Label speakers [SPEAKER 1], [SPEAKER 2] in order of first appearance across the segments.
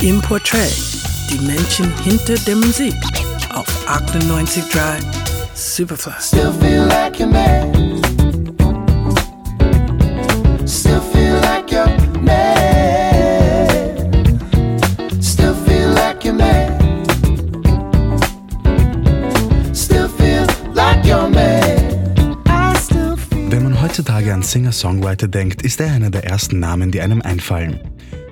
[SPEAKER 1] Im Portrait, die Menschen hinter der Musik auf 98.3 Superfly.
[SPEAKER 2] Still feel like. Still feel. Still feel. Still feel still feel.
[SPEAKER 3] Wenn man heutzutage an Singer-Songwriter denkt, ist er einer der ersten Namen, die einem einfallen.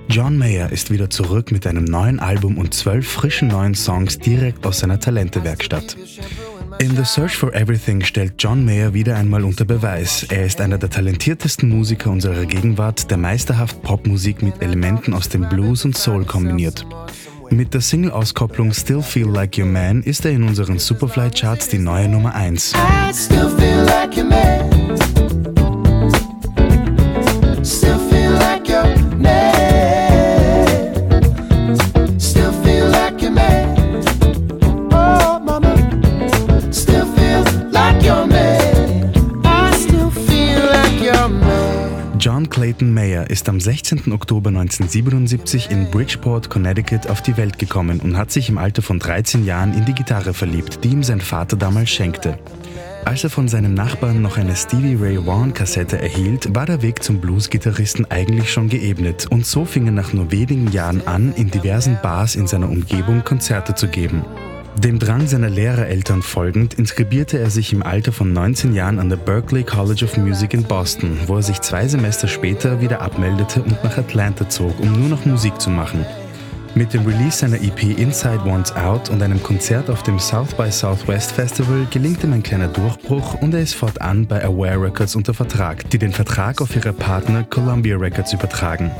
[SPEAKER 3] John Mayer ist wieder zurück mit einem neuen Album und zwölf frischen neuen Songs direkt aus seiner Talentewerkstatt. In The Search for Everything stellt John Mayer wieder einmal unter Beweis. Er ist einer der talentiertesten Musiker unserer Gegenwart, der meisterhaft Popmusik mit Elementen aus dem Blues und Soul kombiniert. Mit der Single-Auskopplung Still Feel Like Your Man ist er in unseren Superfly-Charts die neue Nummer 1. John Clayton Mayer ist am 16. Oktober 1977 in Bridgeport, Connecticut auf die Welt gekommen und hat sich im Alter von 13 Jahren in die Gitarre verliebt, die ihm sein Vater damals schenkte. Als er von seinem Nachbarn noch eine Stevie Ray Vaughan Kassette erhielt, war der Weg zum Bluesgitarristen eigentlich schon geebnet und so fing er nach nur wenigen Jahren an, in diversen Bars in seiner Umgebung Konzerte zu geben. Dem Drang seiner Lehrereltern folgend inskribierte er sich im Alter von 19 Jahren an der Berklee College of Music in Boston, wo er sich zwei Semester später wieder abmeldete und nach Atlanta zog, um nur noch Musik zu machen. Mit dem Release seiner EP Inside Wants Out und einem Konzert auf dem South by Southwest Festival gelingt ihm ein kleiner Durchbruch und er ist fortan bei Aware Records unter Vertrag, die den Vertrag auf ihre Partner Columbia Records übertragen.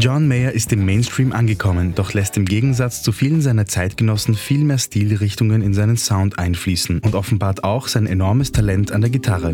[SPEAKER 3] John Mayer ist im Mainstream angekommen, doch lässt im Gegensatz zu vielen seiner Zeitgenossen viel mehr Stilrichtungen in seinen Sound einfließen und offenbart auch sein enormes Talent an der Gitarre.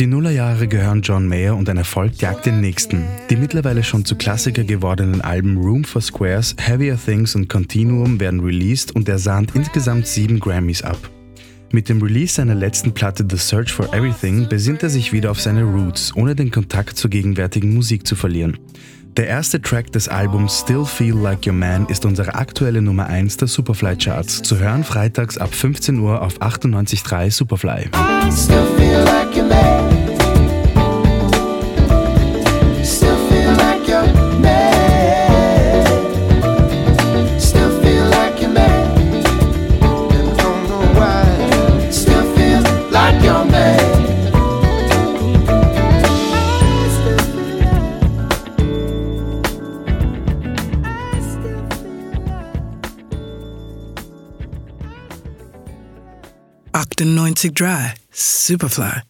[SPEAKER 3] Die Nullerjahre gehören John Mayer und ein Erfolg jagt den nächsten. Die mittlerweile schon zu Klassiker gewordenen Alben Room for Squares, Heavier Things und Continuum werden released und er sahnt insgesamt sieben Grammys ab. Mit dem Release seiner letzten Platte The Search for Everything besinnt er sich wieder auf seine Roots, ohne den Kontakt zur gegenwärtigen Musik zu verlieren. Der erste Track des Albums Still Feel Like Your Man ist unsere aktuelle Nummer 1 der Superfly Charts. Zu hören freitags ab 15 Uhr auf 98.3 Superfly.
[SPEAKER 1] Octa 90 Dry Superfly.